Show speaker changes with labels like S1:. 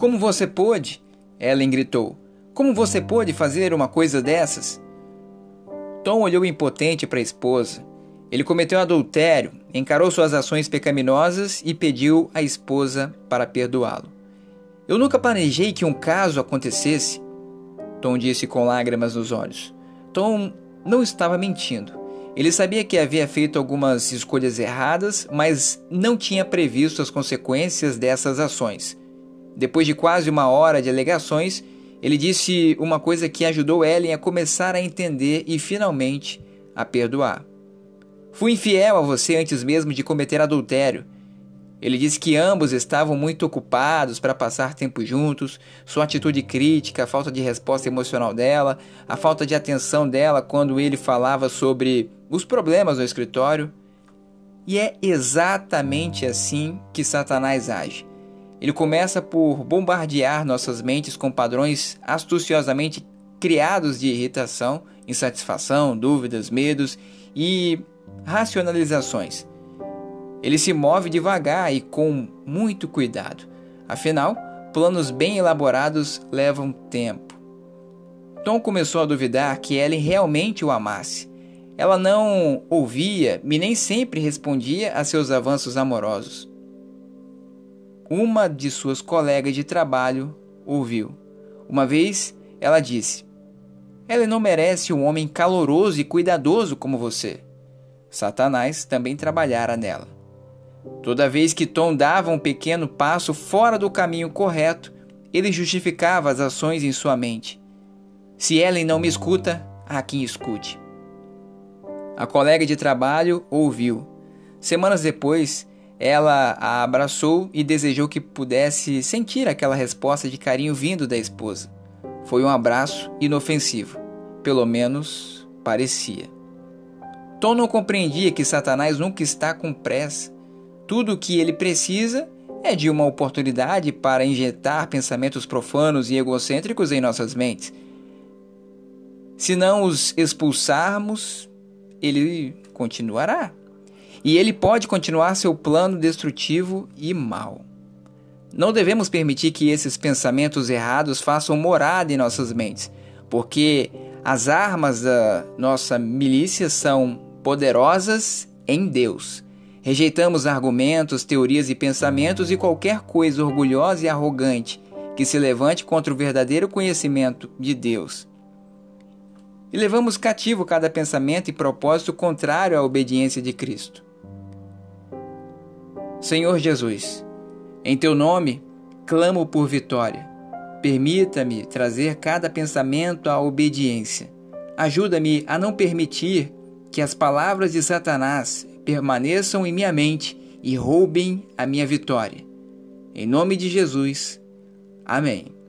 S1: Como você pôde? Ellen gritou. Como você pôde fazer uma coisa dessas? Tom olhou impotente para a esposa. Ele cometeu adultério, encarou suas ações pecaminosas e pediu à esposa para perdoá-lo. Eu nunca planejei que um caso acontecesse, Tom disse com lágrimas nos olhos. Tom não estava mentindo. Ele sabia que havia feito algumas escolhas erradas, mas não tinha previsto as consequências dessas ações. Depois de quase uma hora de alegações, ele disse uma coisa que ajudou Ellen a começar a entender e finalmente a perdoar. Fui infiel a você antes mesmo de cometer adultério. Ele disse que ambos estavam muito ocupados para passar tempo juntos, sua atitude crítica, a falta de resposta emocional dela, a falta de atenção dela quando ele falava sobre os problemas no escritório. E é exatamente assim que Satanás age. Ele começa por bombardear nossas mentes com padrões astuciosamente criados de irritação, insatisfação, dúvidas, medos e racionalizações. Ele se move devagar e com muito cuidado. Afinal, planos bem elaborados levam tempo. Tom começou a duvidar que Ellen realmente o amasse. Ela não ouvia e nem sempre respondia a seus avanços amorosos uma de suas colegas de trabalho ouviu. Uma vez ela disse: Ela não merece um homem caloroso e cuidadoso como você. Satanás também trabalhara nela. Toda vez que Tom dava um pequeno passo fora do caminho correto, ele justificava as ações em sua mente. Se Ellen não me escuta, há quem escute. A colega de trabalho ouviu. Semanas depois, ela a abraçou e desejou que pudesse sentir aquela resposta de carinho vindo da esposa. Foi um abraço inofensivo, pelo menos parecia. Tom não compreendia que Satanás nunca está com pressa. Tudo o que ele precisa é de uma oportunidade para injetar pensamentos profanos e egocêntricos em nossas mentes. Se não os expulsarmos, ele continuará e ele pode continuar seu plano destrutivo e mau. Não devemos permitir que esses pensamentos errados façam morada em nossas mentes, porque as armas da nossa milícia são poderosas em Deus. Rejeitamos argumentos, teorias e pensamentos e qualquer coisa orgulhosa e arrogante que se levante contra o verdadeiro conhecimento de Deus. E levamos cativo cada pensamento e propósito contrário à obediência de Cristo. Senhor Jesus, em teu nome clamo por vitória. Permita-me trazer cada pensamento à obediência. Ajuda-me a não permitir que as palavras de Satanás permaneçam em minha mente e roubem a minha vitória. Em nome de Jesus. Amém.